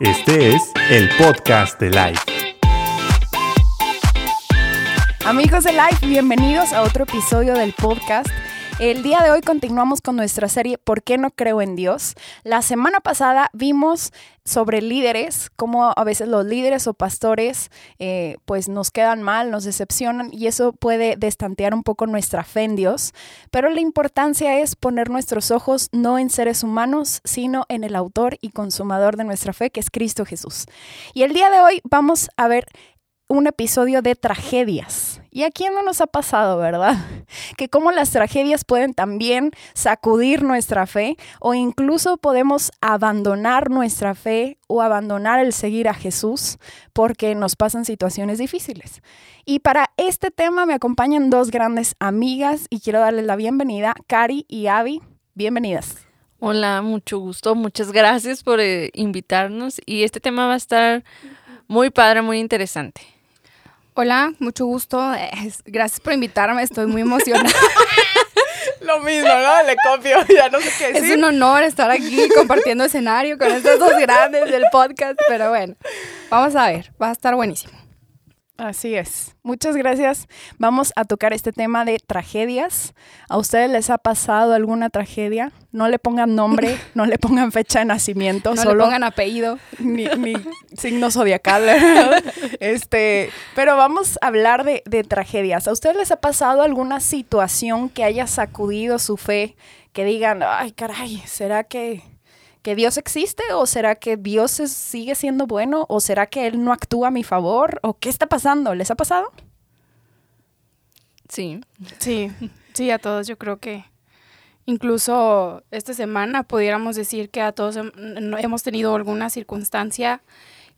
Este es el podcast de Life. Amigos de Life, bienvenidos a otro episodio del podcast. El día de hoy continuamos con nuestra serie ¿Por qué no creo en Dios? La semana pasada vimos sobre líderes, cómo a veces los líderes o pastores eh, pues nos quedan mal, nos decepcionan y eso puede destantear un poco nuestra fe en Dios. Pero la importancia es poner nuestros ojos no en seres humanos, sino en el autor y consumador de nuestra fe, que es Cristo Jesús. Y el día de hoy vamos a ver un episodio de tragedias. ¿Y a quién no nos ha pasado, verdad? Que como las tragedias pueden también sacudir nuestra fe o incluso podemos abandonar nuestra fe o abandonar el seguir a Jesús porque nos pasan situaciones difíciles. Y para este tema me acompañan dos grandes amigas y quiero darles la bienvenida, Cari y Avi. Bienvenidas. Hola, mucho gusto. Muchas gracias por eh, invitarnos y este tema va a estar muy padre, muy interesante. Hola, mucho gusto. Gracias por invitarme, estoy muy emocionada. Lo mismo, ¿no? Le copio, ya no sé qué decir. Es un honor estar aquí compartiendo escenario con estos dos grandes del podcast, pero bueno, vamos a ver, va a estar buenísimo. Así es. Muchas gracias. Vamos a tocar este tema de tragedias. ¿A ustedes les ha pasado alguna tragedia? No le pongan nombre, no le pongan fecha de nacimiento, no solo le pongan apellido, ni, ni signo zodiacal. Este, pero vamos a hablar de, de tragedias. ¿A ustedes les ha pasado alguna situación que haya sacudido su fe? Que digan, ay, caray, ¿será que que Dios existe o será que Dios sigue siendo bueno o será que Él no actúa a mi favor o qué está pasando? ¿Les ha pasado? Sí. Sí, sí, a todos yo creo que incluso esta semana pudiéramos decir que a todos hemos tenido alguna circunstancia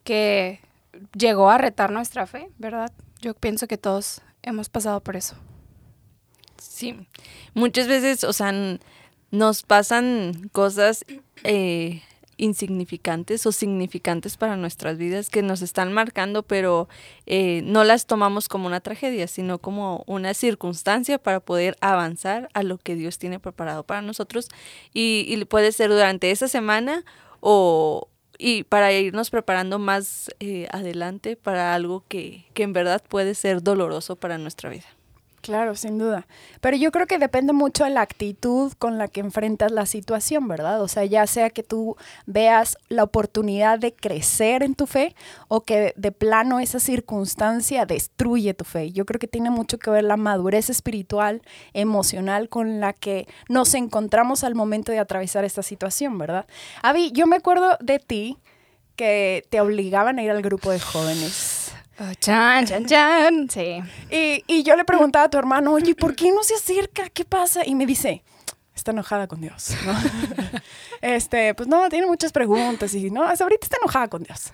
que llegó a retar nuestra fe, ¿verdad? Yo pienso que todos hemos pasado por eso. Sí, muchas veces, o sea, nos pasan cosas eh, insignificantes o significantes para nuestras vidas que nos están marcando, pero eh, no las tomamos como una tragedia, sino como una circunstancia para poder avanzar a lo que Dios tiene preparado para nosotros. Y, puede ser durante esa semana o y para irnos preparando más eh, adelante para algo que, que en verdad puede ser doloroso para nuestra vida. Claro, sin duda. Pero yo creo que depende mucho de la actitud con la que enfrentas la situación, ¿verdad? O sea, ya sea que tú veas la oportunidad de crecer en tu fe o que de plano esa circunstancia destruye tu fe. Yo creo que tiene mucho que ver la madurez espiritual, emocional con la que nos encontramos al momento de atravesar esta situación, ¿verdad? Avi, yo me acuerdo de ti que te obligaban a ir al grupo de jóvenes Oh, chan, chan, chan. Sí. Y, yo le preguntaba a tu hermano, oye, ¿por qué no se acerca? ¿Qué pasa? Y me dice, está enojada con Dios. este, pues no, tiene muchas preguntas y no, hasta ahorita está enojada con Dios.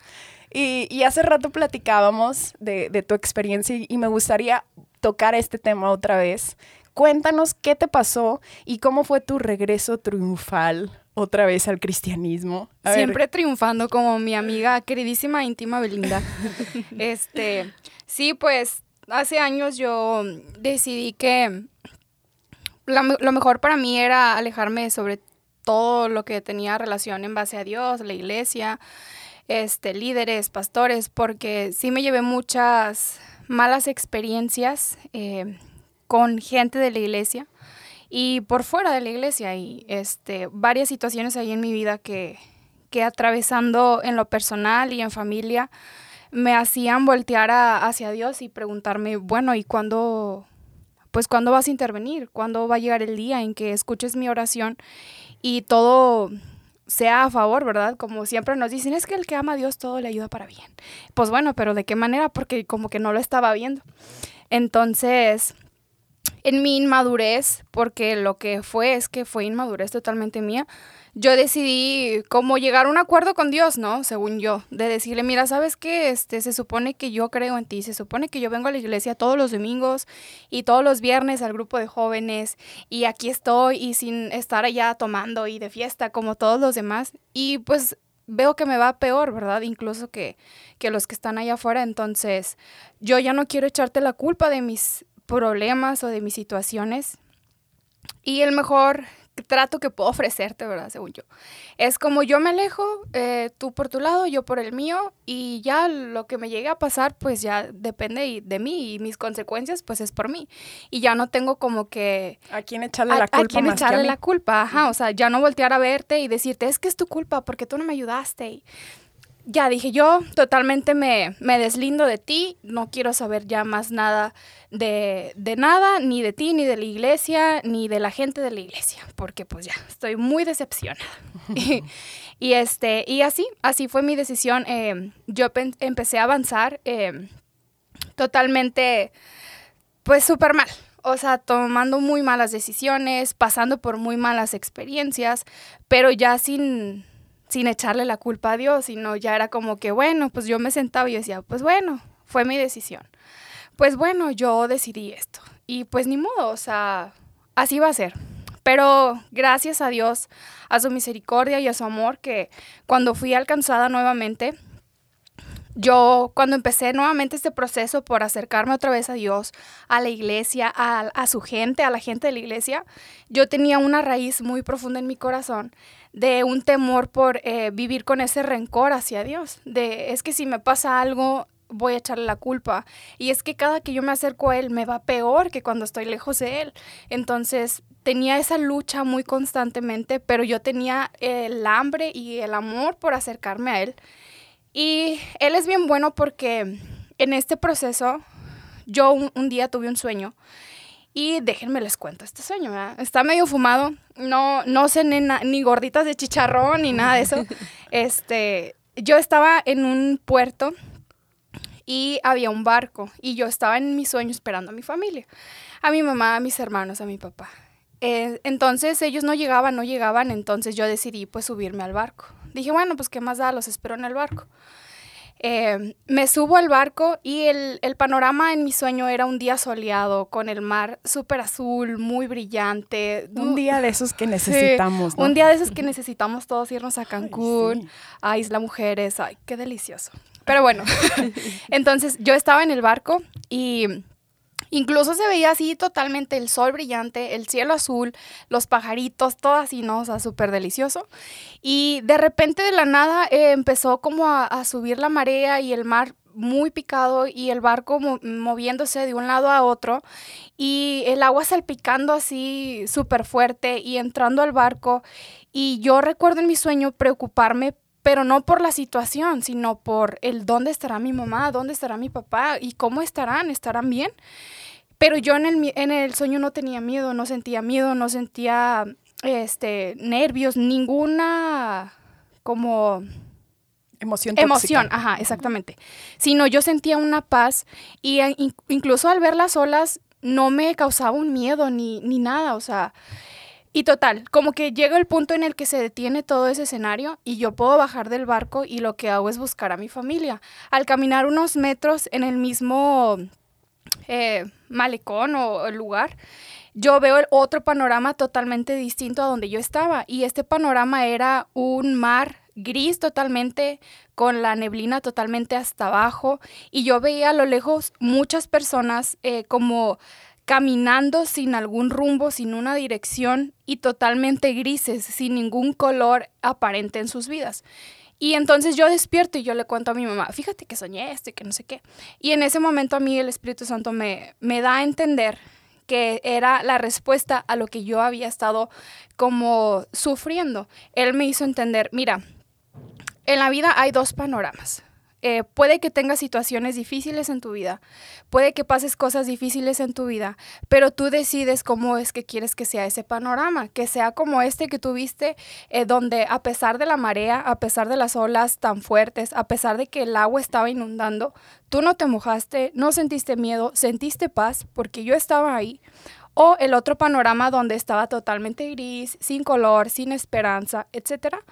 Y, hace rato platicábamos de, tu experiencia y me gustaría tocar este tema otra vez. Cuéntanos qué te pasó y cómo fue tu regreso triunfal otra vez al cristianismo. Siempre triunfando como mi amiga queridísima íntima Belinda. este, sí, pues hace años yo decidí que lo, mejor para mí era alejarme sobre todo lo que tenía relación en base a Dios, la iglesia, este, líderes, pastores, porque sí me llevé muchas malas experiencias eh, con gente de la iglesia y por fuera de la iglesia y este, varias situaciones ahí en mi vida que, que atravesando en lo personal y en familia me hacían voltear hacia Dios y preguntarme, bueno, ¿y cuándo, pues cuándo vas a intervenir? ¿Cuándo va a llegar el día en que escuches mi oración y todo sea a favor, ¿verdad? Como siempre nos dicen, es que el que ama a Dios todo le ayuda para bien. Pues bueno, pero ¿de qué manera? Porque como que no lo estaba viendo. Entonces, en mi inmadurez, porque lo que fue es que fue inmadurez totalmente mía, yo decidí como llegar a un acuerdo con Dios, ¿no? Según yo, de decirle, mira, ¿sabes qué? Este, se supone que yo creo en ti, se supone que yo vengo a la iglesia todos los domingos y todos los viernes al grupo de jóvenes y aquí estoy y sin estar allá tomando y de fiesta como todos los demás y pues veo que me va peor, ¿verdad? Incluso que, que los que están allá afuera, entonces yo ya no quiero echarte la culpa de mis problemas o de mis situaciones. Y el mejor trato que puedo ofrecerte, ¿verdad? Según yo. Es como yo me alejo, eh, tú por tu lado, yo por el mío, y ya lo que me llegue a pasar, pues ya depende de mí y mis consecuencias, pues es por mí. Y ya no tengo como que... ¿A quién echarle la culpa? A quién echarle la culpa, ajá. O sea, ya no voltear a verte y decirte, es que es tu culpa porque tú no me ayudaste. Y, ya dije yo, totalmente me, me, deslindo de ti, no quiero saber ya más nada de, de, nada, ni de ti, ni de la iglesia, ni de la gente de la iglesia, porque pues ya estoy muy decepcionada. y, este, y así, así fue mi decisión. Eh, yo empecé a avanzar eh, totalmente, pues súper mal. O sea, tomando muy malas decisiones, pasando por muy malas experiencias, pero ya sin sin echarle la culpa a Dios, sino ya era como que, bueno, pues yo me sentaba y decía, pues bueno, fue mi decisión. Pues bueno, yo decidí esto. Y pues ni modo, o sea, así va a ser. Pero gracias a Dios, a su misericordia y a su amor, que cuando fui alcanzada nuevamente, yo cuando empecé nuevamente este proceso por acercarme otra vez a Dios, a la iglesia, a, su gente, a la gente de la iglesia, yo tenía una raíz muy profunda en mi corazón de un temor por eh, vivir con ese rencor hacia Dios, de es que si me pasa algo voy a echarle la culpa y es que cada que yo me acerco a Él me va peor que cuando estoy lejos de Él. Entonces tenía esa lucha muy constantemente, pero yo tenía el hambre y el amor por acercarme a Él. Y él es bien bueno porque en este proceso yo un, día tuve un sueño y déjenme les cuento este sueño, Está medio fumado, no, no ni, ni, gorditas de chicharrón ni nada de eso. Este, yo estaba en un puerto y había un barco y yo estaba en mi sueño esperando a mi familia, a mi mamá, a mis hermanos, a mi papá. Eh, entonces ellos no llegaban, no llegaban, entonces yo decidí pues subirme al barco. Dije, bueno, pues qué más da, los espero en el barco. Eh, me subo al barco y el, panorama en mi sueño era un día soleado, con el mar súper azul, muy brillante. Un día de esos que necesitamos, Un día de esos que necesitamos todos irnos a Cancún, a Isla Mujeres. Ay, qué delicioso. Pero bueno, entonces yo estaba en el barco y Incluso se veía así totalmente el sol brillante, el cielo azul, los pajaritos, todo así, ¿no? O sea, súper delicioso. Y de repente de la nada eh, empezó como a, subir la marea y el mar muy picado y el barco moviéndose de un lado a otro y el agua salpicando así súper fuerte y entrando al barco. Y yo recuerdo en mi sueño preocuparme pero no por la situación, sino por el dónde estará mi mamá, dónde estará mi papá y cómo estarán, estarán bien. Pero yo en el, en el sueño no tenía miedo, no sentía miedo, no sentía este, nervios, ninguna como... Emoción. Emoción, ajá, exactamente. Sino yo sentía una paz y incluso al ver las olas no me causaba un miedo ni, ni nada, o sea, y total, como que llega el punto en el que se detiene todo ese escenario y yo puedo bajar del barco y lo que hago es buscar a mi familia. Al caminar unos metros en el mismo eh, malecón o lugar, yo veo el otro panorama totalmente distinto a donde yo estaba. Y este panorama era un mar gris totalmente, con la neblina totalmente hasta abajo. Y yo veía a lo lejos muchas personas eh, como caminando sin algún rumbo, sin una dirección y totalmente grises, sin ningún color aparente en sus vidas. Y entonces yo despierto y yo le cuento a mi mamá, fíjate que soñé esto y que no sé qué. Y en ese momento a mí el Espíritu Santo me, me da a entender que era la respuesta a lo que yo había estado como sufriendo. Él me hizo entender, mira, en la vida hay dos panoramas. Eh, puede que tengas situaciones difíciles en tu vida, puede que pases cosas difíciles en tu vida, pero tú decides cómo es que quieres que sea ese panorama, que sea como este que tuviste, eh, donde a pesar de la marea, a pesar de las olas tan fuertes, a pesar de que el agua estaba inundando, tú no te mojaste, no sentiste miedo, sentiste paz, porque yo estaba ahí. O el otro panorama donde estaba totalmente gris, sin color, sin esperanza, etcétera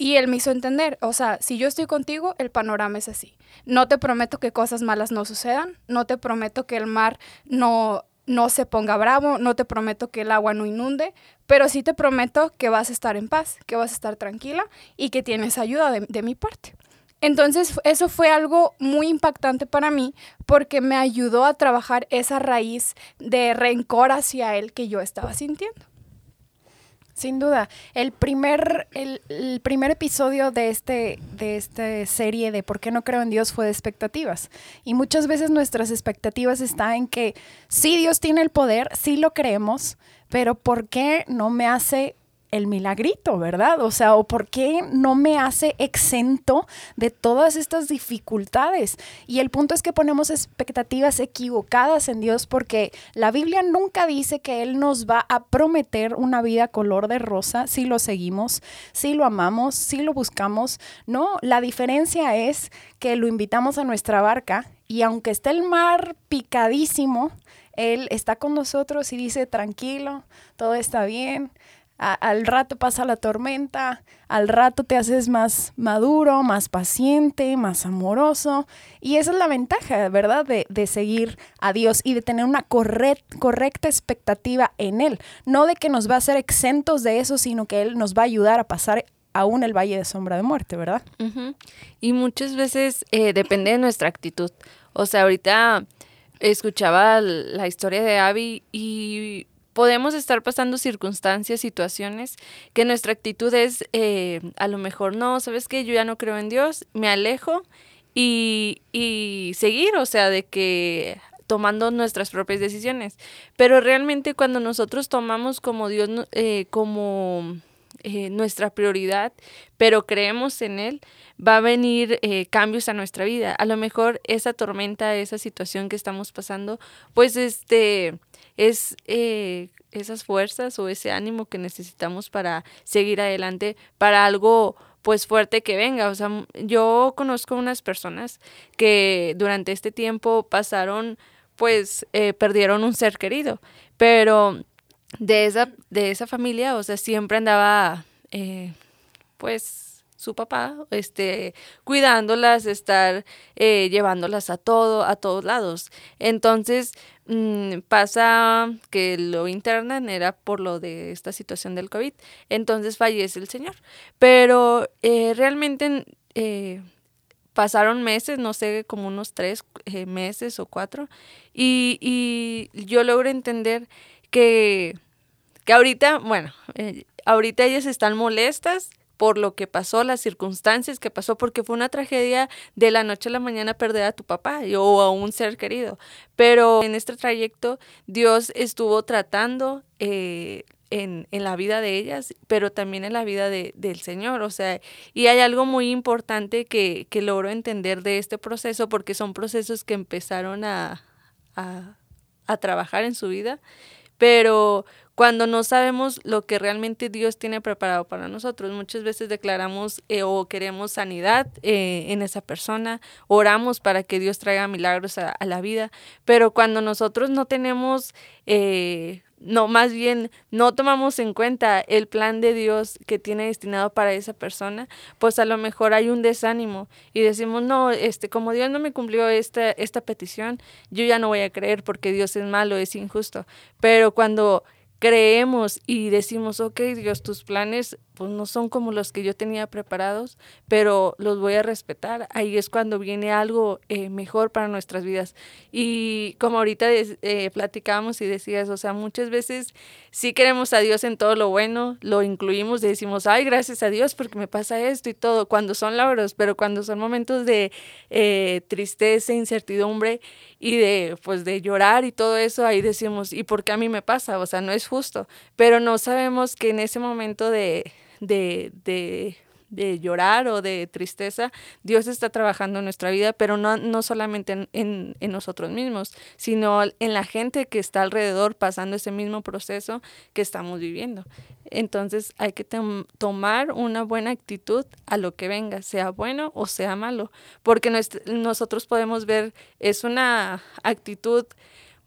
y él me hizo entender, o sea, si yo estoy contigo, el panorama es así. No te prometo que cosas malas no sucedan, no te prometo que el mar no, no se ponga bravo, no te prometo que el agua no inunde, pero sí te prometo que vas a estar en paz, que vas a estar tranquila y que tienes ayuda de, de mi parte. Entonces eso fue algo muy impactante para mí porque me ayudó a trabajar esa raíz de rencor hacia él que yo estaba sintiendo. Sin duda. El primer, el, el, primer episodio de, este, de esta serie de ¿Por qué no creo en Dios? fue de expectativas. Y muchas veces nuestras expectativas están en que sí, Dios tiene el poder, sí lo creemos, pero ¿por qué no me hace el milagrito, ¿verdad? O sea, ¿o por qué no me hace exento de todas estas dificultades? Y el punto es que ponemos expectativas equivocadas en Dios porque la Biblia nunca dice que Él nos va a prometer una vida color de rosa si lo seguimos, si lo amamos, si lo buscamos. No, la diferencia es que lo invitamos a nuestra barca y aunque esté el mar picadísimo, Él está con nosotros y dice, tranquilo, todo está bien al rato pasa la tormenta, al rato te haces más maduro, más paciente, más amoroso. Y esa es la ventaja, ¿verdad? De, de seguir a Dios y de tener una correcta expectativa en Él. No de que nos va a hacer exentos de eso, sino que Él nos va a ayudar a pasar aún el valle de sombra de muerte, ¿verdad? Y muchas veces eh, depende de nuestra actitud. O sea, ahorita escuchaba la historia de Abby y podemos estar pasando circunstancias, situaciones, que nuestra actitud es eh, a lo mejor no, sabes que yo ya no creo en Dios, me alejo y, y seguir, o sea, de que tomando nuestras propias decisiones. Pero realmente cuando nosotros tomamos como Dios, eh, como eh, nuestra prioridad, pero creemos en Él, va a venir cambios a nuestra vida. A lo mejor esa tormenta, esa situación que estamos pasando, pues este es eh, esas fuerzas o ese ánimo que necesitamos para seguir adelante, para algo pues fuerte que venga. O sea, yo conozco unas personas que durante este tiempo pasaron, pues perdieron un ser querido, pero de esa, de esa familia, o sea, siempre andaba, eh, pues, su papá, este, cuidándolas, estar eh, llevándolas a todo, a todos lados. Entonces, mm, pasa que lo internan, era por lo de esta situación del COVID. Entonces fallece el señor. Pero eh, realmente pasaron meses, no sé, como unos tres meses o cuatro, y, y yo logro entender que, que ahorita, bueno, eh, ahorita ellas están molestas por lo que pasó, las circunstancias que pasó, porque fue una tragedia de la noche a la mañana perder a tu papá o a un ser querido. Pero en este trayecto Dios estuvo tratando eh, en, en, la vida de ellas, pero también en la vida de, del Señor. O sea, y hay algo muy importante que, que logro entender de este proceso, porque son procesos que empezaron a, a, a trabajar en su vida pero cuando no sabemos lo que realmente Dios tiene preparado para nosotros. Muchas veces declaramos eh, o queremos sanidad eh, en esa persona, oramos para que Dios traiga milagros a, la vida, pero cuando nosotros no tenemos, eh, no, más bien no tomamos en cuenta el plan de Dios que tiene destinado para esa persona, pues a lo mejor hay un desánimo y decimos, no, este, como Dios no me cumplió esta, esta petición, yo ya no voy a creer porque Dios es malo, es injusto. Pero cuando creemos y decimos, ok, Dios, tus planes pues no son como los que yo tenía preparados, pero los voy a respetar. Ahí es cuando viene algo eh, mejor para nuestras vidas. Y como ahorita eh, platicábamos y decías, o sea, muchas veces sí queremos a Dios en todo lo bueno, lo incluimos decimos, ay, gracias a Dios porque me pasa esto y todo, cuando son logros, pero cuando son momentos de eh, tristeza, incertidumbre y de, pues, de llorar y todo eso, ahí decimos, ¿y por qué a mí me pasa? O sea, no es justo, pero no sabemos que en ese momento de de, de, de llorar o de tristeza, Dios está trabajando en nuestra vida, pero no, no solamente en, en, nosotros mismos, sino en la gente que está alrededor pasando ese mismo proceso que estamos viviendo. Entonces hay que tomar una buena actitud a lo que venga, sea bueno o sea malo, porque nosotros podemos ver, es una actitud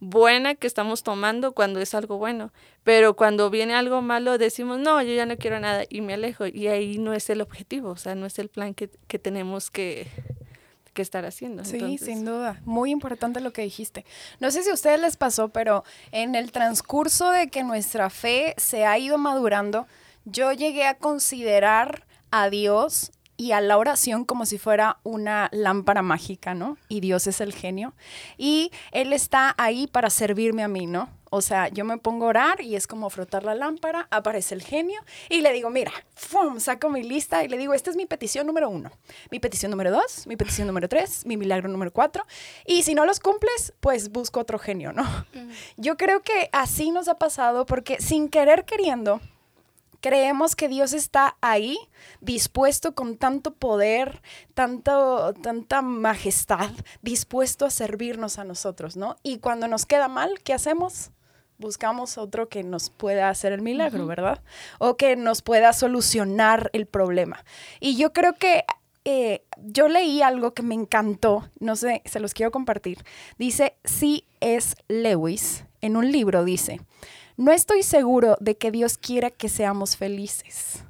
buena que estamos tomando cuando es algo bueno, pero cuando viene algo malo decimos, no, yo ya no quiero nada y me alejo y ahí no es el objetivo, o sea, no es el plan que, que tenemos que, que estar haciendo. Sí, sin duda. Muy importante lo que dijiste. No sé si a ustedes les pasó, pero en el transcurso de que nuestra fe se ha ido madurando, yo llegué a considerar a Dios y a la oración como si fuera una lámpara mágica, ¿no? Y Dios es el genio. Y Él está ahí para servirme a mí, ¿no? O sea, yo me pongo a orar y es como frotar la lámpara, aparece el genio y le digo, mira, ¡fum! saco mi lista y le digo, esta es mi petición número uno, mi petición número dos, mi petición número tres, mi milagro número cuatro. Y si no los cumples, pues busco otro genio, ¿no? Yo creo que así nos ha pasado porque sin querer queriendo, creemos que Dios está ahí, dispuesto con tanto poder, tanto, tanta majestad, dispuesto a servirnos a nosotros, ¿no? Y cuando nos queda mal, ¿qué hacemos? Buscamos otro que nos pueda hacer el milagro, ¿verdad? O que nos pueda solucionar el problema. Y yo creo que eh, yo leí algo que me encantó, no sé, se los quiero compartir. Dice C.S. Lewis, en un libro dice, no estoy seguro de que Dios quiera que seamos felices.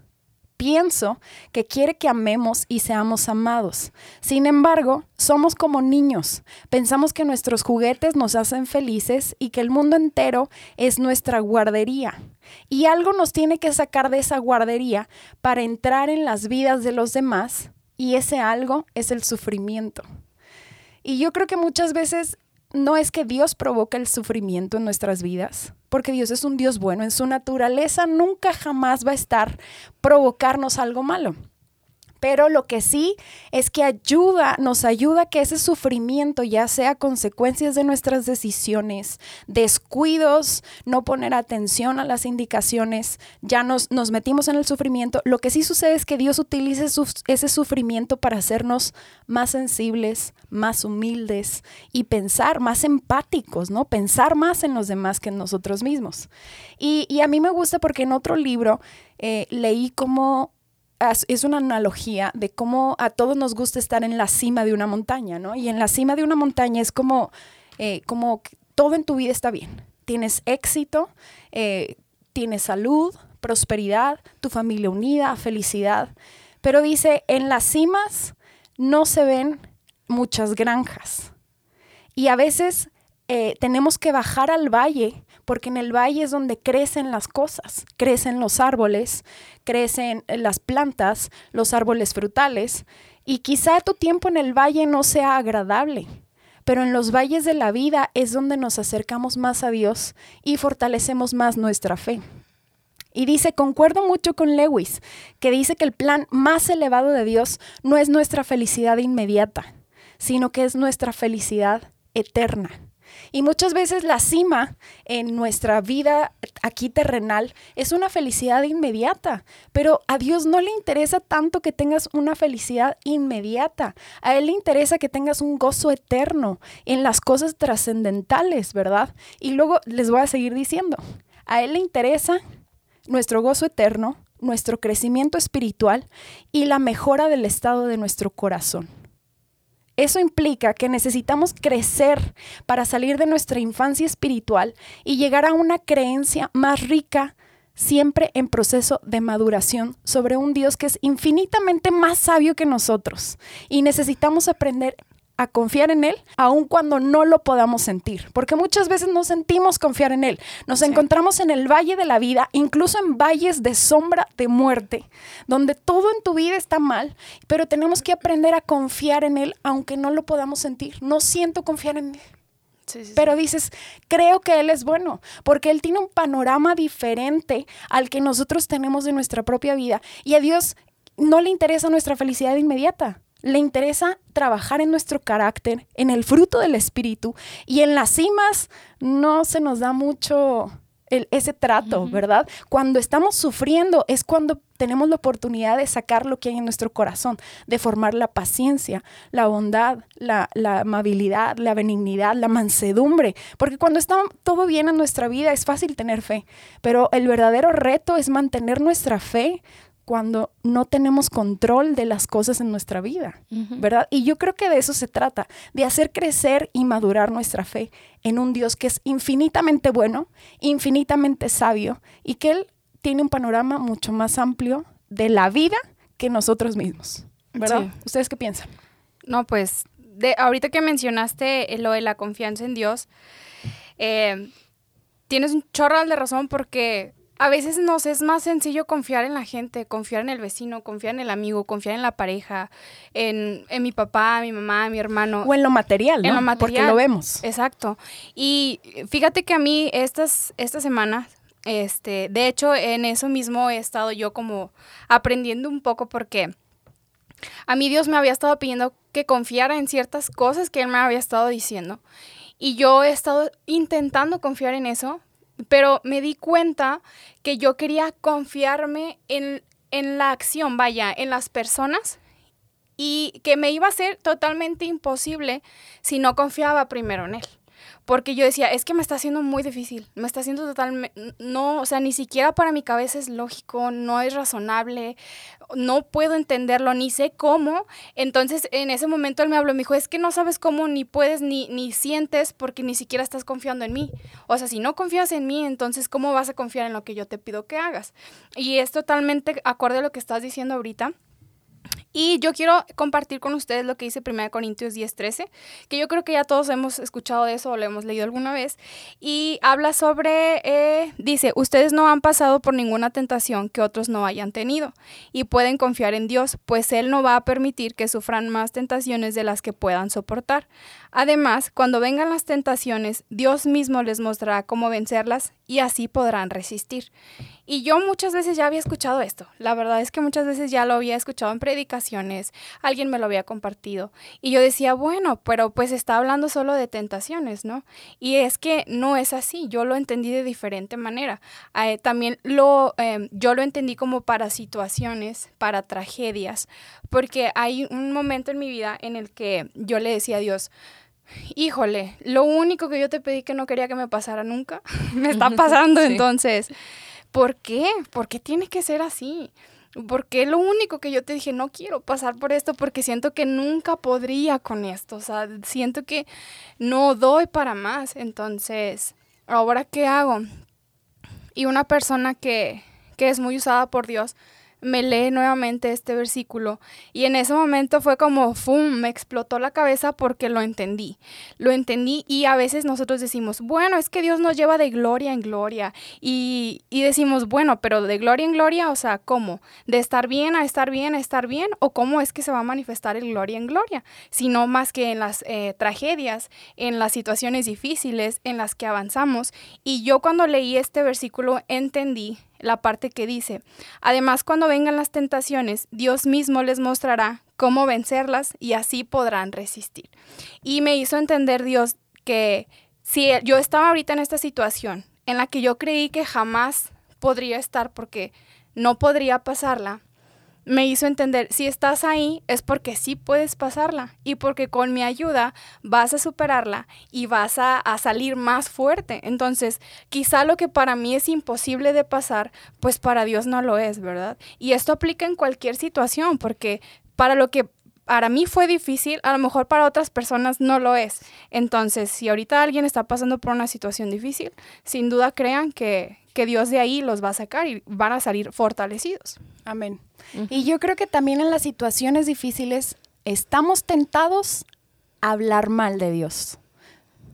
Pienso que quiere que amemos y seamos amados. Sin embargo, somos como niños. Pensamos que nuestros juguetes nos hacen felices y que el mundo entero es nuestra guardería. Y algo nos tiene que sacar de esa guardería para entrar en las vidas de los demás y ese algo es el sufrimiento. Y yo creo que muchas veces no es que Dios provoque el sufrimiento en nuestras vidas, porque Dios es un Dios bueno. En su naturaleza nunca jamás va a estar provocarnos algo malo. Pero lo que sí es que ayuda, nos ayuda a que ese sufrimiento ya sea consecuencias de nuestras decisiones, descuidos, no poner atención a las indicaciones, ya nos, nos metimos en el sufrimiento. Lo que sí sucede es que Dios utiliza ese sufrimiento para hacernos más sensibles, más humildes y pensar más empáticos, ¿no? Pensar más en los demás que en nosotros mismos. Y, a mí me gusta porque en otro libro eh, leí como es una analogía de cómo a todos nos gusta estar en la cima de una montaña, ¿no? Y en la cima de una montaña es como, eh, como todo en tu vida está bien. Tienes éxito, eh, tienes salud, prosperidad, tu familia unida, felicidad. Pero dice, en las cimas no se ven muchas granjas. Y a veces eh, tenemos que bajar al valle, porque en el valle es donde crecen las cosas, crecen los árboles, crecen las plantas, los árboles frutales, y quizá tu tiempo en el valle no sea agradable, pero en los valles de la vida es donde nos acercamos más a Dios y fortalecemos más nuestra fe. Y dice, concuerdo mucho con Lewis, que dice que el plan más elevado de Dios no es nuestra felicidad inmediata, sino que es nuestra felicidad eterna. Y muchas veces la cima en nuestra vida aquí terrenal es una felicidad inmediata, pero a Dios no le interesa tanto que tengas una felicidad inmediata. A Él le interesa que tengas un gozo eterno en las cosas trascendentales, ¿verdad? Y luego les voy a seguir diciendo, a Él le interesa nuestro gozo eterno, nuestro crecimiento espiritual y la mejora del estado de nuestro corazón. Eso implica que necesitamos crecer para salir de nuestra infancia espiritual y llegar a una creencia más rica, siempre en proceso de maduración, sobre un Dios que es infinitamente más sabio que nosotros. Y necesitamos aprender a confiar en Él, aun cuando no lo podamos sentir, porque muchas veces no sentimos confiar en Él. Nos encontramos en el valle de la vida, incluso en valles de sombra de muerte, donde todo en tu vida está mal, pero tenemos que aprender a confiar en Él, aunque no lo podamos sentir. No siento confiar en Él. pero dices, creo que Él es bueno, porque Él tiene un panorama diferente al que nosotros tenemos de nuestra propia vida. Y a Dios no le interesa nuestra felicidad inmediata le interesa trabajar en nuestro carácter, en el fruto del espíritu y en las cimas no se nos da mucho ese trato, ¿verdad? Cuando estamos sufriendo es cuando tenemos la oportunidad de sacar lo que hay en nuestro corazón, de formar la paciencia, la bondad, la, la amabilidad, la benignidad, la mansedumbre, porque cuando está todo bien en nuestra vida es fácil tener fe, pero el verdadero reto es mantener nuestra fe cuando no tenemos control de las cosas en nuestra vida, ¿verdad? Y yo creo que de eso se trata, de hacer crecer y madurar nuestra fe en un Dios que es infinitamente bueno, infinitamente sabio y que Él tiene un panorama mucho más amplio de la vida que nosotros mismos, ¿verdad? ¿Ustedes qué piensan? No, pues, de, ahorita que mencionaste lo de la confianza en Dios, eh, tienes un chorral de razón porque a veces nos es más sencillo confiar en la gente, confiar en el vecino, confiar en el amigo, confiar en la pareja, en, en mi papá, mi mamá, mi hermano. O en lo material, ¿no? En lo material. Porque lo vemos. Exacto. Y fíjate que a mí estas, esta semana, este, de hecho, en eso mismo he estado yo como aprendiendo un poco porque a mí Dios me había estado pidiendo que confiara en ciertas cosas que Él me había estado diciendo. Y yo he estado intentando confiar en eso, pero me di cuenta que yo quería confiarme en, en la acción, vaya, en las personas, y que me iba a ser totalmente imposible si no confiaba primero en Él porque yo decía, es que me está haciendo muy difícil, me está haciendo totalmente, no, o sea, ni siquiera para mi cabeza es lógico, no es razonable, no puedo entenderlo, ni sé cómo. Entonces, en ese momento él me habló, me dijo, es que no sabes cómo, ni puedes, ni, ni sientes, porque ni siquiera estás confiando en mí. O sea, si no confías en mí, entonces, ¿cómo vas a confiar en lo que yo te pido que hagas? Y es totalmente acorde a lo que estás diciendo ahorita. Y yo quiero compartir con ustedes lo que dice 1 Corintios 10:13, que yo creo que ya todos hemos escuchado de eso o lo hemos leído alguna vez. Y habla sobre, eh, dice, ustedes no han pasado por ninguna tentación que otros no hayan tenido y pueden confiar en Dios, pues Él no va a permitir que sufran más tentaciones de las que puedan soportar. Además, cuando vengan las tentaciones, Dios mismo les mostrará cómo vencerlas y así podrán resistir. Y yo muchas veces ya había escuchado esto. La verdad es que muchas veces ya lo había escuchado en predicaciones, alguien me lo había compartido. Y yo decía, bueno, pero pues está hablando solo de tentaciones, ¿no? Y es que no es así, yo lo entendí de diferente manera. Eh, también lo, eh, yo lo entendí como para situaciones, para tragedias, porque hay un momento en mi vida en el que yo le decía a Dios, híjole, lo único que yo te pedí que no quería que me pasara nunca, me está pasando Sí. entonces. ¿Por qué? ¿Por qué tiene que ser así? Porque lo único que yo te dije, no quiero pasar por esto porque siento que nunca podría con esto. O sea, siento que no doy para más. Entonces, ¿ahora qué hago? Y una persona que, que es muy usada por Dios me lee nuevamente este versículo y en ese momento fue como, ¡fum!, me explotó la cabeza porque lo entendí. Lo entendí y a veces nosotros decimos, bueno, es que Dios nos lleva de gloria en gloria y, y decimos, bueno, pero de gloria en gloria, o sea, ¿cómo? ¿De estar bien a estar bien a estar bien? ¿O cómo es que se va a manifestar el gloria en gloria? Sino más que en las eh, tragedias, en las situaciones difíciles en las que avanzamos. Y yo cuando leí este versículo entendí la parte que dice, además cuando vengan las tentaciones, Dios mismo les mostrará cómo vencerlas y así podrán resistir. Y me hizo entender Dios que si yo estaba ahorita en esta situación en la que yo creí que jamás podría estar porque no podría pasarla, me hizo entender, si estás ahí es porque sí puedes pasarla y porque con mi ayuda vas a superarla y vas a, a, salir más fuerte. Entonces, quizá lo que para mí es imposible de pasar, pues para Dios no lo es, ¿verdad? Y esto aplica en cualquier situación, porque para lo que para mí fue difícil, a lo mejor para otras personas no lo es. Entonces, si ahorita alguien está pasando por una situación difícil, sin duda crean que, que Dios de ahí los va a sacar y van a salir fortalecidos. Amén. Y yo creo que también en las situaciones difíciles estamos tentados a hablar mal de Dios.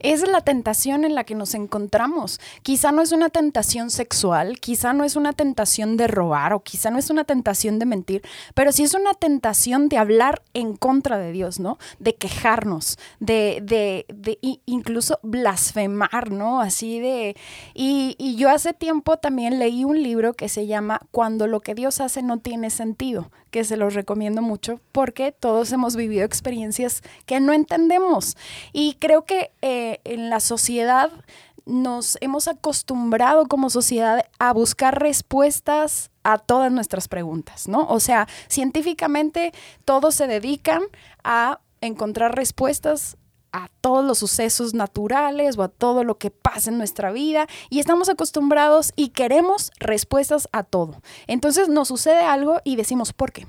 Es la tentación en la que nos encontramos. Quizá no es una tentación sexual, quizá no es una tentación de robar o quizá no es una tentación de mentir, pero sí es una tentación de hablar en contra de Dios, ¿no? De quejarnos, de, de, de incluso blasfemar, ¿no? Así de... Y, y yo hace tiempo también leí un libro que se llama Cuando lo que Dios hace no tiene sentido, que se los recomiendo mucho porque todos hemos vivido experiencias que no entendemos. Y creo que... Eh, en la sociedad nos hemos acostumbrado como sociedad a buscar respuestas a todas nuestras preguntas, ¿no? O sea, científicamente todos se dedican a encontrar respuestas a todos los sucesos naturales o a todo lo que pasa en nuestra vida y estamos acostumbrados y queremos respuestas a todo. Entonces nos sucede algo y decimos, ¿por qué?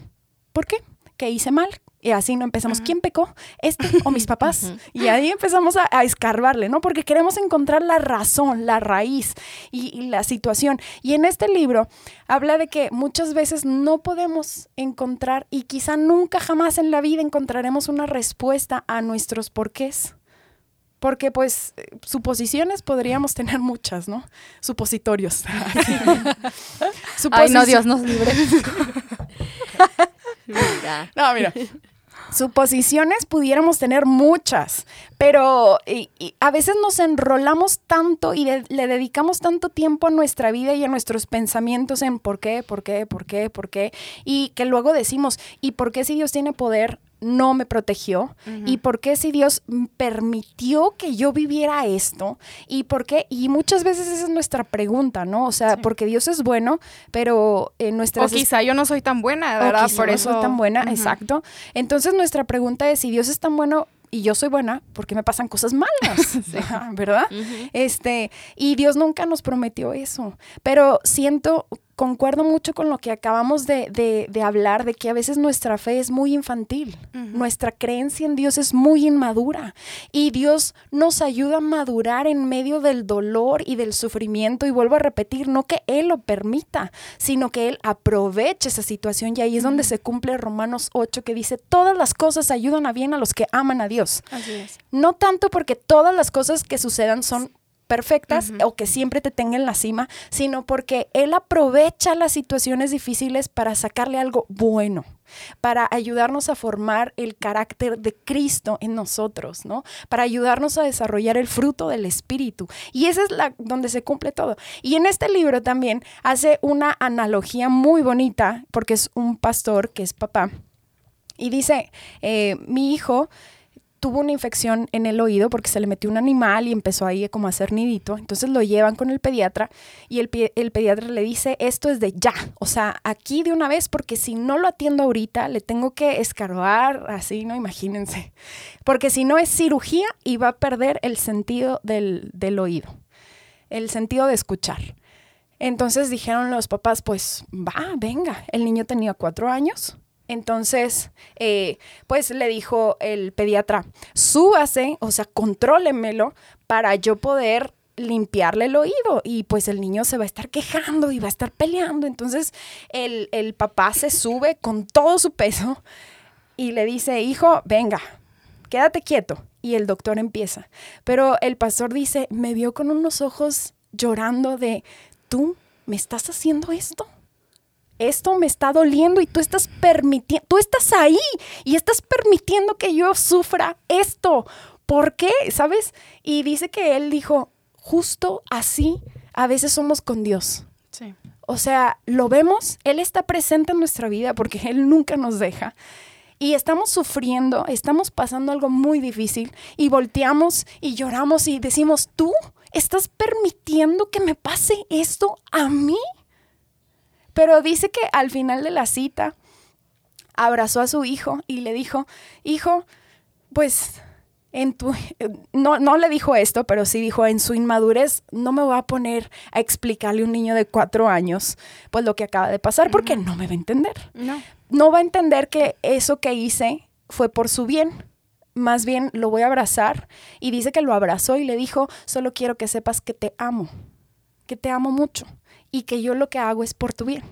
¿Por qué? ¿Qué hice mal? Y así no empezamos, uh -huh. ¿quién pecó? ¿Este o mis papás? Uh -huh. Y ahí empezamos a, a, escarbarle, ¿no? Porque queremos encontrar la razón, la raíz y, y, la situación. Y en este libro habla de que muchas veces no podemos encontrar y quizá nunca jamás en la vida encontraremos una respuesta a nuestros porqués. Porque pues suposiciones podríamos tener muchas, ¿no? Supositorios. Ay, no, Dios nos libre. Mira. No, mira. Suposiciones pudiéramos tener muchas, pero y- a veces nos enrolamos tanto y le dedicamos tanto tiempo a nuestra vida y a nuestros pensamientos en por qué, por qué, por qué, por qué, y que luego decimos, ¿y por qué si Dios tiene poder no me protegió? ¿Y por qué si Dios permitió que yo viviera esto? ¿Y por qué? Y muchas veces esa es nuestra pregunta, ¿no? O sea, Sí. porque Dios es bueno, pero en O nuestras quizá yo no soy tan buena, o ¿verdad? quizá Por no eso. soy tan buena, exacto. Entonces nuestra pregunta es, si Dios es tan bueno y yo soy buena, ¿por qué me pasan cosas malas? ¿Verdad? Este, y Dios nunca nos prometió eso. Pero siento, concuerdo mucho con lo que acabamos de, de- de hablar, de que a veces nuestra fe es muy infantil. Nuestra creencia en Dios es muy inmadura. Y Dios nos ayuda a madurar en medio del dolor y del sufrimiento. Y vuelvo a repetir, no que Él lo permita, sino que Él aproveche esa situación. Y ahí es donde se cumple Romanos 8, que dice, todas las cosas ayudan a bien a los que aman a Dios. Así es. No tanto porque todas las cosas que sucedan son perfectas o que siempre te tengan en la cima, sino porque Él aprovecha las situaciones difíciles para sacarle algo bueno, para ayudarnos a formar el carácter de Cristo en nosotros, ¿no? Para ayudarnos a desarrollar el fruto del Espíritu. Y esa es la donde se cumple todo. Y en este libro también hace una analogía muy bonita, porque es un pastor que es papá, y dice, eh, mi hijo tuvo una infección en el oído porque se le metió un animal y empezó ahí como a hacer nidito. Entonces lo llevan con el pediatra y el, el pediatra le dice, esto es de ya, o sea, aquí de una vez porque si no lo atiendo ahorita le tengo que escarbar así, ¿no? Imagínense. Porque si no es cirugía y va a perder el sentido del, del oído, el sentido de escuchar. Entonces dijeron los papás, pues va, venga, el niño tenía cuatro años. Entonces, eh, pues le dijo el pediatra, súbase, o sea, contrólemelo para yo poder limpiarle el oído y pues el niño se va a estar quejando y va a estar peleando. Entonces el, el papá se sube con todo su peso y le dice, hijo, venga, quédate quieto. Y el doctor empieza. Pero el pastor dice, me vio con unos ojos llorando de, ¿tú me estás haciendo esto? Esto me está doliendo y tú estás permitiendo, tú estás ahí y estás permitiendo que yo sufra esto. ¿Por qué? ¿Sabes? Y dice que él dijo, justo así a veces somos con Dios. Sí. O sea, lo vemos, Él está presente en nuestra vida porque Él nunca nos deja. Y estamos sufriendo, estamos pasando algo muy difícil y volteamos y lloramos y decimos, ¿tú estás permitiendo que me pase esto a mí? Pero dice que al final de la cita abrazó a su hijo y le dijo, hijo, pues en tu, no, no le dijo esto, pero sí dijo, en su inmadurez no me voy a poner a explicarle a un niño de cuatro años pues lo que acaba de pasar porque no me va a entender. No. No va a entender que eso que hice fue por su bien. Más bien lo voy a abrazar y dice que lo abrazó y le dijo, solo quiero que sepas que te amo, que te amo mucho y que yo lo que hago es por tu bien.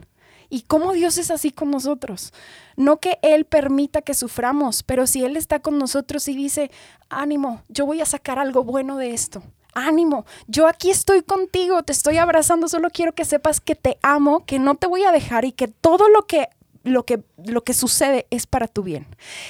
¿Y cómo Dios es así con nosotros? No que Él permita que suframos, pero si Él está con nosotros y dice, ánimo, yo voy a sacar algo bueno de esto. Ánimo, yo aquí estoy contigo, te estoy abrazando, solo quiero que sepas que te amo, que no te voy a dejar y que todo lo que lo que, lo que sucede es para tu bien.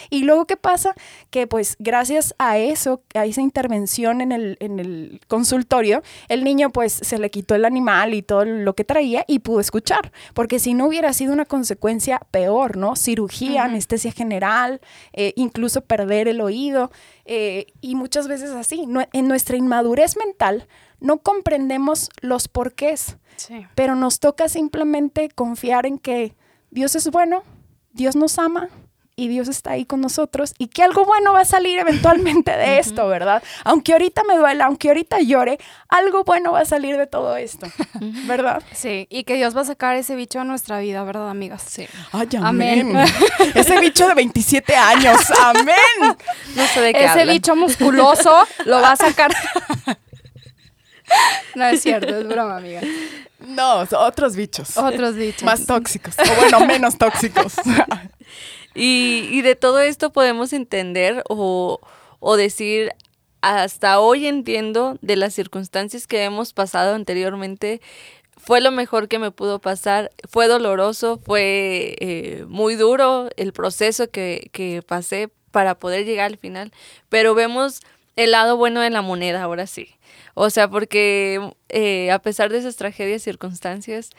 Y luego, ¿qué pasa? Que pues gracias a eso, a esa intervención en el, en el consultorio, el niño pues se le quitó el animal y todo lo que traía y pudo escuchar. Porque si no hubiera sido una consecuencia peor, ¿no? Cirugía, anestesia general, eh, incluso perder el oído. eh, y muchas veces así. No- en nuestra inmadurez mental no comprendemos los porqués Sí. pero nos toca simplemente confiar en que Dios es bueno, Dios nos ama y Dios está ahí con nosotros y que algo bueno va a salir eventualmente de esto, ¿verdad? Aunque ahorita me duela, aunque ahorita llore, algo bueno va a salir de todo esto, ¿verdad? Sí, y que Dios va a sacar ese bicho a nuestra vida, ¿verdad, amigas? Sí. Ay, Amén. Ese bicho de 27 años, amén. No sé de qué Ese hablan. bicho musculoso lo va a sacar. no es cierto, es broma, amiga. No, otros bichos. Otros bichos. Más tóxicos, o bueno, menos tóxicos. Y, y de todo esto podemos entender o, o decir hasta hoy entiendo de las circunstancias que hemos pasado anteriormente, fue lo mejor que me pudo pasar. Fue doloroso, fue eh, muy duro el proceso que, que pasé para poder llegar al final, pero vemos el lado bueno de la moneda ahora sí. O sea, porque eh, a pesar de esas tragedias y circunstancias,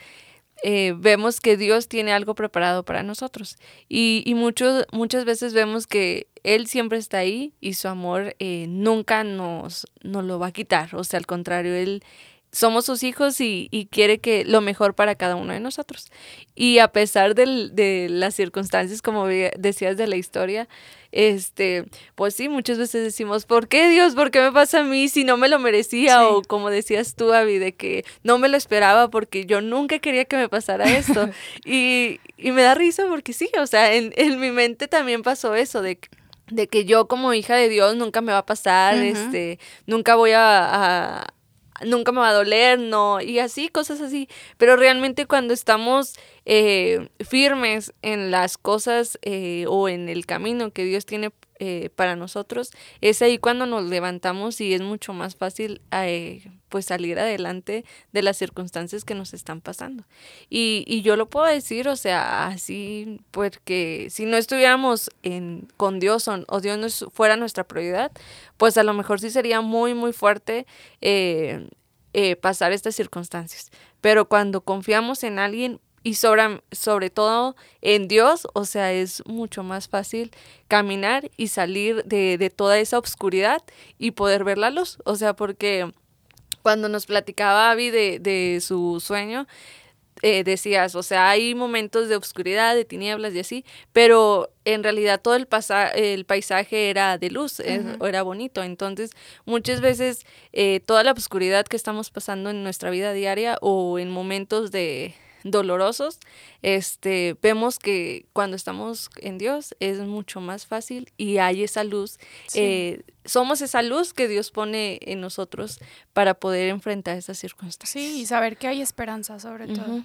eh, vemos que Dios tiene algo preparado para nosotros. Y, y muchos, muchas veces vemos que Él siempre está ahí y su amor eh, nunca nos, nos lo va a quitar. O sea, al contrario, Él somos sus hijos y, y, quiere que lo mejor para cada uno de nosotros. Y a pesar del, de las circunstancias, como decías de la historia, este, pues sí, muchas veces decimos, ¿por qué Dios? ¿Por qué me pasa a mí si no me lo merecía? Sí. O como decías tú, Abby, de que no me lo esperaba porque yo nunca quería que me pasara esto. y, y me da risa porque sí, o sea, en, en mi mente también pasó eso de de que yo como hija de Dios nunca me va a pasar, uh -huh. este, nunca voy a, a nunca me va a doler, no, y así, cosas así. Pero realmente cuando estamos eh, firmes en las cosas eh, o en el camino que Dios tiene eh, para nosotros, es ahí cuando nos levantamos y es mucho más fácil eh, pues salir adelante de las circunstancias que nos están pasando. Y, yo lo puedo decir, o sea, así, porque si no estuviéramos con Dios o, Dios no fuera nuestra prioridad, pues a lo mejor sí sería muy, muy fuerte eh, pasar estas circunstancias. Pero cuando confiamos en alguien, y sobre, sobre todo en Dios, o sea, es mucho más fácil caminar y salir de, de toda esa oscuridad y poder ver la luz. O sea, porque cuando nos platicaba Abby de, de su sueño, eh, decías, o sea, hay momentos de oscuridad, de tinieblas y así, pero en realidad todo el, pasa el paisaje era de luz, uh -huh. era bonito. Entonces, muchas veces eh, toda la oscuridad que estamos pasando en nuestra vida diaria o en momentos de, dolorosos, este, vemos que cuando estamos en Dios es mucho más fácil y hay esa luz. Sí. Eh, somos esa luz que Dios pone en nosotros para poder enfrentar esas circunstancias. Sí, y saber que hay esperanza sobre uh -huh. todo.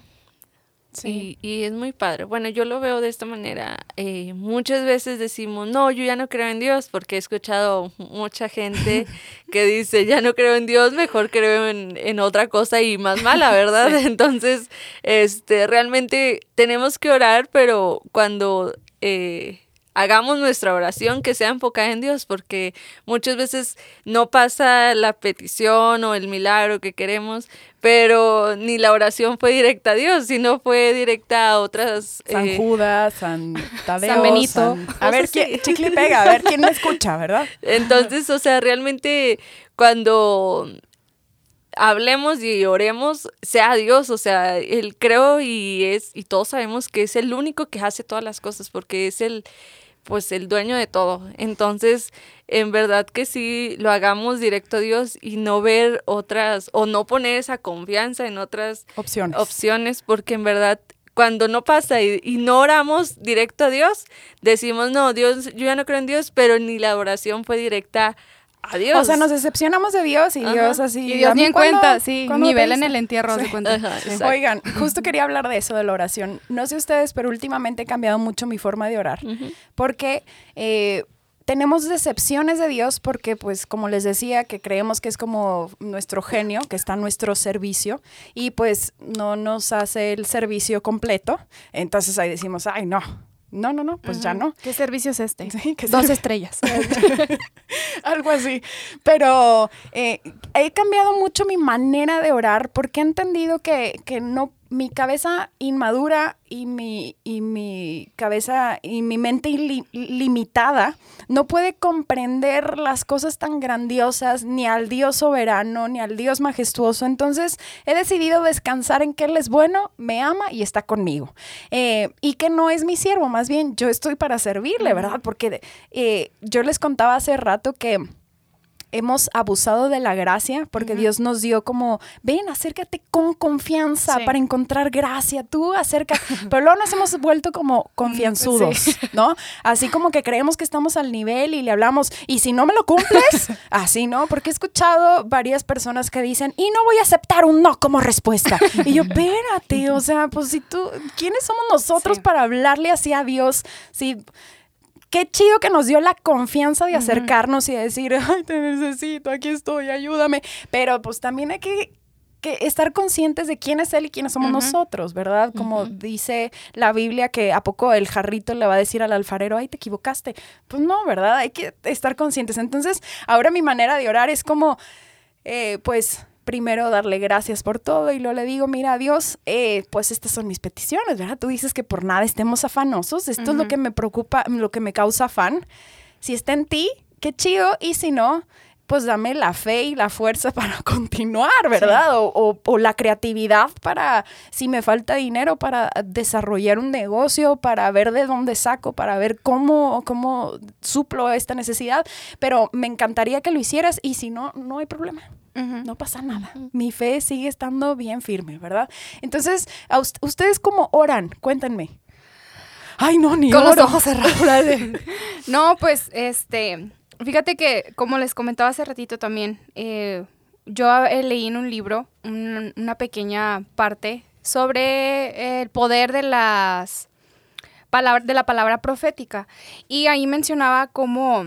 Sí. Y, y, es muy padre. Bueno, yo lo veo de esta manera. Eh, muchas veces decimos, no, yo ya no creo en Dios, porque he escuchado mucha gente que dice, ya no creo en Dios, mejor creo en, en otra cosa y más mala, ¿verdad? sí. Entonces, este, realmente tenemos que orar, pero cuando... Eh, hagamos nuestra oración que sea enfocada en Dios, porque muchas veces no pasa la petición o el milagro que queremos, pero ni la oración fue directa a Dios, sino fue directa a otras... San eh, Judas, San Tadeo, San Benito. San... A ver, ¿quién, chicle pega, a ver quién me escucha, ¿verdad? Entonces, o sea, realmente cuando hablemos y oremos, sea Dios, o sea, él creo y es, y todos sabemos que es el único que hace todas las cosas, porque es el pues el dueño de todo. Entonces, en verdad que sí lo hagamos directo a Dios y no ver otras o no poner esa confianza en otras opciones, opciones porque en verdad cuando no pasa y, y, no oramos directo a Dios, decimos, no, Dios, yo ya no creo en Dios, pero ni la oración fue directa Adiós. O sea, nos decepcionamos de Dios y Ajá. Dios así. Y Dios ni en cuenta, sí. Nivel en el entierro, sí. de cuenta. Ajá, sí. Oigan, justo quería hablar de eso, de la oración. No sé ustedes, pero últimamente he cambiado mucho mi forma de orar. Uh -huh. Porque eh, tenemos decepciones de Dios porque, pues, como les decía, que creemos que es como nuestro genio, que está a nuestro servicio, y pues no nos hace el servicio completo. Entonces ahí decimos, ay, no, no, no, no, pues uh -huh. ya no. ¿Qué servicio es este? Sí, Dos estrellas. Algo así. Pero eh, he cambiado mucho mi manera de orar porque he entendido que, que no mi cabeza inmadura y mi, y mi cabeza y mi mente limitada no puede comprender las cosas tan grandiosas, ni al Dios soberano, ni al Dios majestuoso. Entonces he decidido descansar en que Él es bueno, me ama y está conmigo. Eh, y que no es mi siervo, más bien yo estoy para servirle, ¿verdad? Porque eh, yo les contaba hace rato que hemos abusado de la gracia porque uh -huh. Dios nos dio como, ven, acércate con confianza sí. para encontrar gracia, tú acércate, pero luego nos hemos vuelto como confianzudos, sí. ¿no? Así como que creemos que estamos al nivel y le hablamos, y si no me lo cumples, así, ¿no? Porque he escuchado varias personas que dicen, y no voy a aceptar un no como respuesta. Y yo, espérate, o sea, pues si tú, ¿quiénes somos nosotros sí. para hablarle así a Dios? Si qué chido que nos dio la confianza de acercarnos y decir, ay, te necesito, aquí estoy, ayúdame. Pero pues también hay que que estar conscientes de quién es él y quiénes somos nosotros, ¿verdad? Como dice la Biblia que a poco el jarrito le va a decir al alfarero, ay, te equivocaste. Pues no, ¿verdad? Hay que estar conscientes. Entonces, ahora mi manera de orar es como, eh, pues, primero darle gracias por todo y luego le digo, mira, Dios, eh, pues estas son mis peticiones, ¿verdad? Tú dices que por nada estemos afanosos, esto es lo que me preocupa, lo que me causa afán. Si está en ti, qué chido, y si no, pues dame la fe y la fuerza para continuar, ¿verdad? O, la creatividad para, si me falta dinero, para desarrollar un negocio, para ver de dónde saco, para ver cómo, cómo suplo esta necesidad. Pero me encantaría que lo hicieras y si no, no hay problema. No pasa nada. Mi fe sigue estando bien firme, ¿verdad? Entonces, ¿ustedes cómo oran? Cuéntenme. Ay, no, ni Con los ojos cerrados. no, pues, este Fíjate que, como les comentaba hace ratito también, eh, yo leí en un libro una pequeña parte sobre el poder de las de la palabra profética. Y ahí mencionaba cómo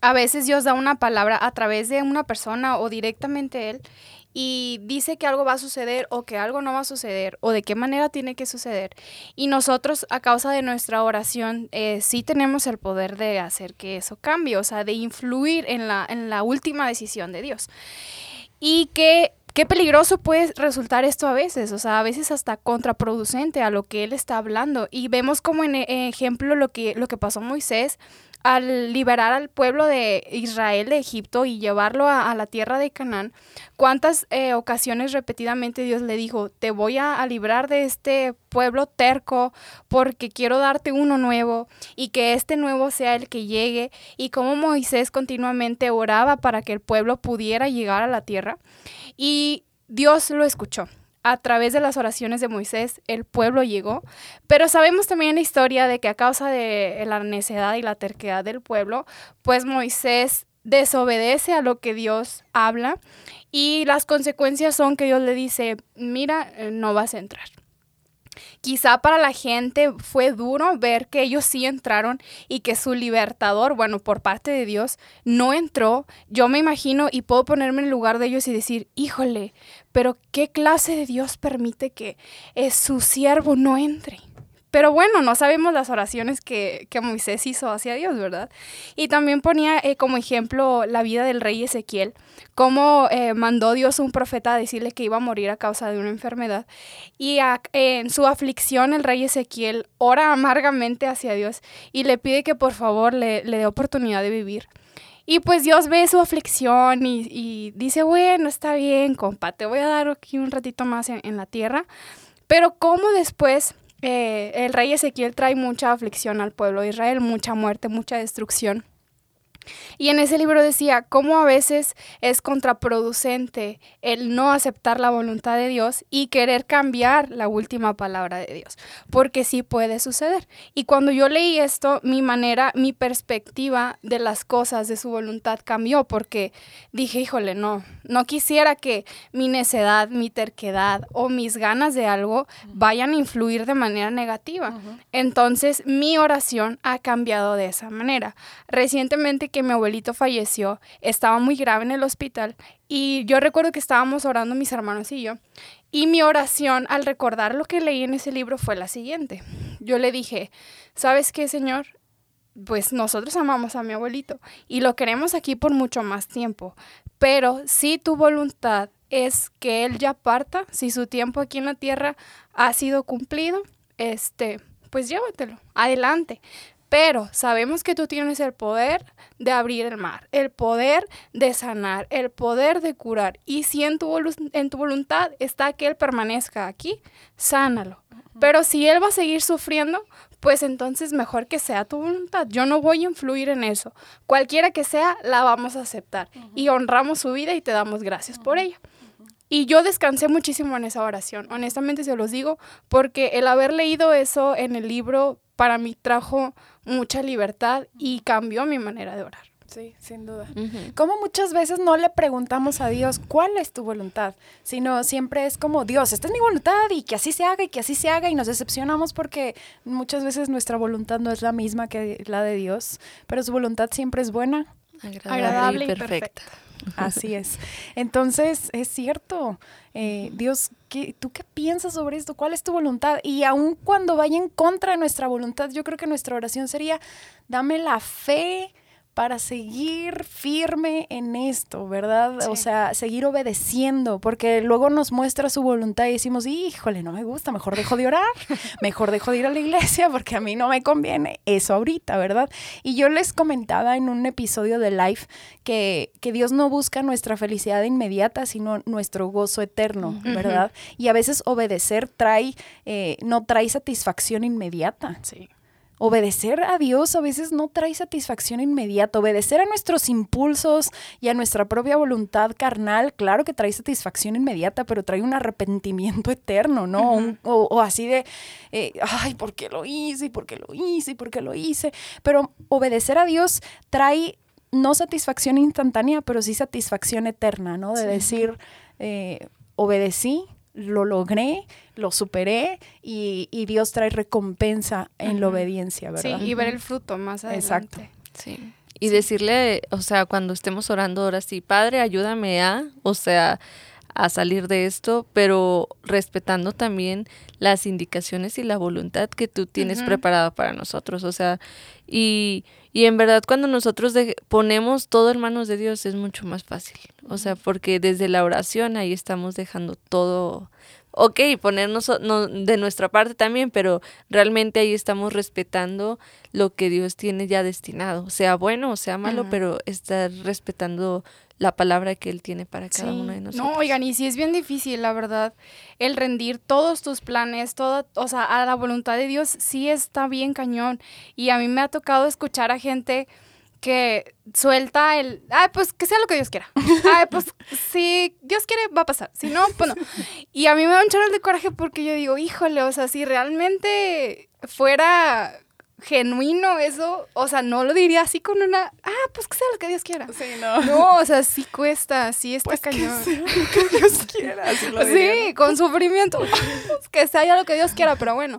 a veces Dios da una palabra a través de una persona o directamente Él y dice que algo va a suceder o que algo no va a suceder o de qué manera tiene que suceder. Y nosotros a causa de nuestra oración eh, sí tenemos el poder de hacer que eso cambie, o sea, de influir en la, en la última decisión de Dios. Y que qué peligroso puede resultar esto a veces, o sea, a veces hasta contraproducente a lo que él está hablando. Y vemos como en ejemplo lo que, lo que pasó Moisés al liberar al pueblo de Israel de Egipto y llevarlo a, la tierra de Canaán, cuántas eh, ocasiones repetidamente Dios le dijo, te voy a, librar de este pueblo terco porque quiero darte uno nuevo y que este nuevo sea el que llegue y cómo Moisés continuamente oraba para que el pueblo pudiera llegar a la tierra. Y Dios lo escuchó a través de las oraciones de Moisés el pueblo llegó, pero sabemos también la historia de que a causa de la necedad y la terquedad del pueblo, pues Moisés desobedece a lo que Dios habla y las consecuencias son que Dios le dice, mira, eh, no vas a entrar. Quizá para la gente fue duro ver que ellos sí entraron y que su libertador, bueno, por parte de Dios, no entró. Yo me imagino y puedo ponerme en el lugar de ellos y decir, híjole, pero ¿qué clase de Dios permite que eh, su siervo no entre? Pero bueno, no sabemos las oraciones que, Moisés hizo hacia Dios, ¿verdad? Y también ponía eh, como ejemplo la vida del rey Ezequiel, cómo eh, mandó Dios un profeta a decirle que iba a morir a causa de una enfermedad. Y en su aflicción el rey Ezequiel ora amargamente hacia Dios y le pide que por favor le, dé oportunidad de vivir. Y pues Dios ve su aflicción y, dice, bueno, está bien, compa, te voy a dar aquí un ratito más en la tierra. Pero cómo después eh, el rey Ezequiel trae mucha aflicción al pueblo de Israel, mucha muerte, mucha destrucción. Y en ese libro decía cómo a veces es contraproducente el no aceptar la voluntad de Dios y querer cambiar la última palabra de Dios, porque sí puede suceder. Y cuando yo leí esto, mi manera, mi perspectiva de las cosas, de su voluntad cambió, porque dije, híjole, no, no quisiera que mi necedad, mi terquedad o mis ganas de algo vayan a influir de manera negativa. Entonces, mi oración ha cambiado de esa manera. Recientemente que mi abuelito falleció, estaba muy grave en el hospital y yo recuerdo que estábamos orando mis hermanos y yo. Y mi oración al recordar lo que leí en ese libro fue la siguiente. Yo le dije, ¿sabes qué, Señor? Pues nosotros amamos a mi abuelito y lo queremos aquí por mucho más tiempo. Pero si tu voluntad es que él ya parta, si su tiempo aquí en la tierra ha sido cumplido, este, pues llévatelo, adelante. Pero sabemos que tú tienes el poder de abrir el mar, el poder de sanar, el poder de curar. Y si en tu, en tu voluntad está que Él permanezca aquí, sánalo. Pero si Él va a seguir sufriendo, pues entonces mejor que sea tu voluntad. Yo no voy a influir en eso. Cualquiera que sea, la vamos a aceptar. Y honramos su vida y te damos gracias por ella. Y yo descansé muchísimo en esa oración, honestamente se los digo, porque el haber leído eso en el libro para mí trajo mucha libertad y cambió mi manera de orar. Sí, sin duda. Como muchas veces no le preguntamos a Dios cuál es tu voluntad, sino siempre es como Dios, esta es mi voluntad y que así se haga y que así se haga y nos decepcionamos porque muchas veces nuestra voluntad no es la misma que la de Dios, pero su voluntad siempre es buena. Agradable, Agradable y y perfecta. Así es. Entonces, es cierto. Eh, Dios, ¿qué, ¿tú qué piensas sobre esto? ¿Cuál es tu voluntad? Y aun cuando vaya en contra de nuestra voluntad, yo creo que nuestra oración sería, dame la fe para seguir firme en esto, ¿verdad? O sea, seguir obedeciendo, porque luego nos muestra su voluntad y decimos, híjole, no me gusta, mejor dejo de orar, mejor dejo de ir a la iglesia porque a mí no me conviene eso ahorita, ¿verdad? Y yo les comentaba en un episodio de Life que, que Dios no busca nuestra felicidad inmediata, sino nuestro gozo eterno, ¿verdad? Y a veces obedecer trae, eh, no trae satisfacción inmediata. Sí. Obedecer a Dios a veces no trae satisfacción inmediata. Obedecer a nuestros impulsos y a nuestra propia voluntad carnal, claro que trae satisfacción inmediata, pero trae un arrepentimiento eterno, ¿no? O, o así de, eh, ay, ¿por qué lo hice? ¿Y por qué lo hice? ¿Y por qué lo hice? Pero obedecer a Dios trae no satisfacción instantánea, pero sí satisfacción eterna, ¿no? De decir, eh, obedecí, lo logré, lo superé y, y Dios trae recompensa en la obediencia, Sí, ¿verdad? y ver el fruto más adelante. Exacto. Sí. Y decirle, o sea, cuando estemos orando ahora sí, Padre, ayúdame a, o sea, a salir de esto, pero respetando también las indicaciones y la voluntad que tú tienes Ujú. preparada para nosotros, o sea, y, y en verdad cuando nosotros ponemos todo en manos de Dios es mucho más fácil, o sea, porque desde la oración ahí estamos dejando todo, ok, ponernos no, de nuestra parte también, pero realmente ahí estamos respetando lo que Dios tiene ya destinado, sea bueno o sea malo, pero estar respetando la palabra que Él tiene para cada Sí. uno de nosotros. No, oigan, y sí es bien difícil, la verdad, el rendir todos tus planes, todo, o sea, a la voluntad de Dios, sí está bien cañón. Y a mí me ha tocado escuchar a gente que suelta el, ay, pues que sea lo que Dios quiera. Ay, pues si Dios quiere, va a pasar. Si no, pues no. Y a mí me da un chorro de coraje porque yo digo, híjole, o sea, si realmente fuera genuino eso, o sea, no lo diría así con una, ah, pues que sea lo que Dios quiera. Sí, no. No, o sea, sí cuesta, sí está Pues que cañón. sea lo que Dios quiera, así lo diría, Sí, con sufrimiento. que sea ya lo que Dios quiera, pero bueno.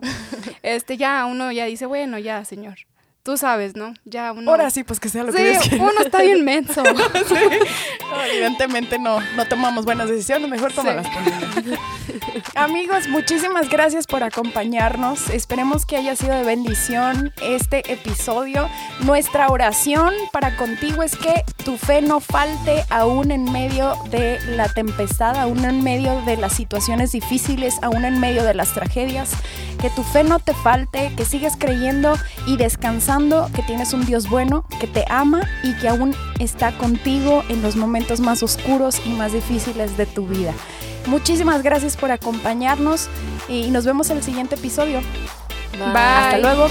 Este ya uno ya dice, bueno, ya, Señor. Tú sabes, ¿no? Ya uno. Ahora sí, pues que sea lo que Dios Sí, quiera. uno está bien menso. No, evidentemente no, no tomamos buenas decisiones, mejor tomarlas uno. Amigos, muchísimas gracias por acompañarnos. Esperemos que haya sido de bendición este episodio. Nuestra oración para contigo es que tu fe no falte aún en medio de la tempestad, aún en medio de las situaciones difíciles, aún en medio de las tragedias. Que tu fe no te falte, que sigas creyendo y descansando que tienes un Dios bueno, que te ama y que aún está contigo en los momentos más oscuros y más difíciles de tu vida. Muchísimas gracias por acompañarnos y nos vemos en el siguiente episodio. Bye. Hasta luego.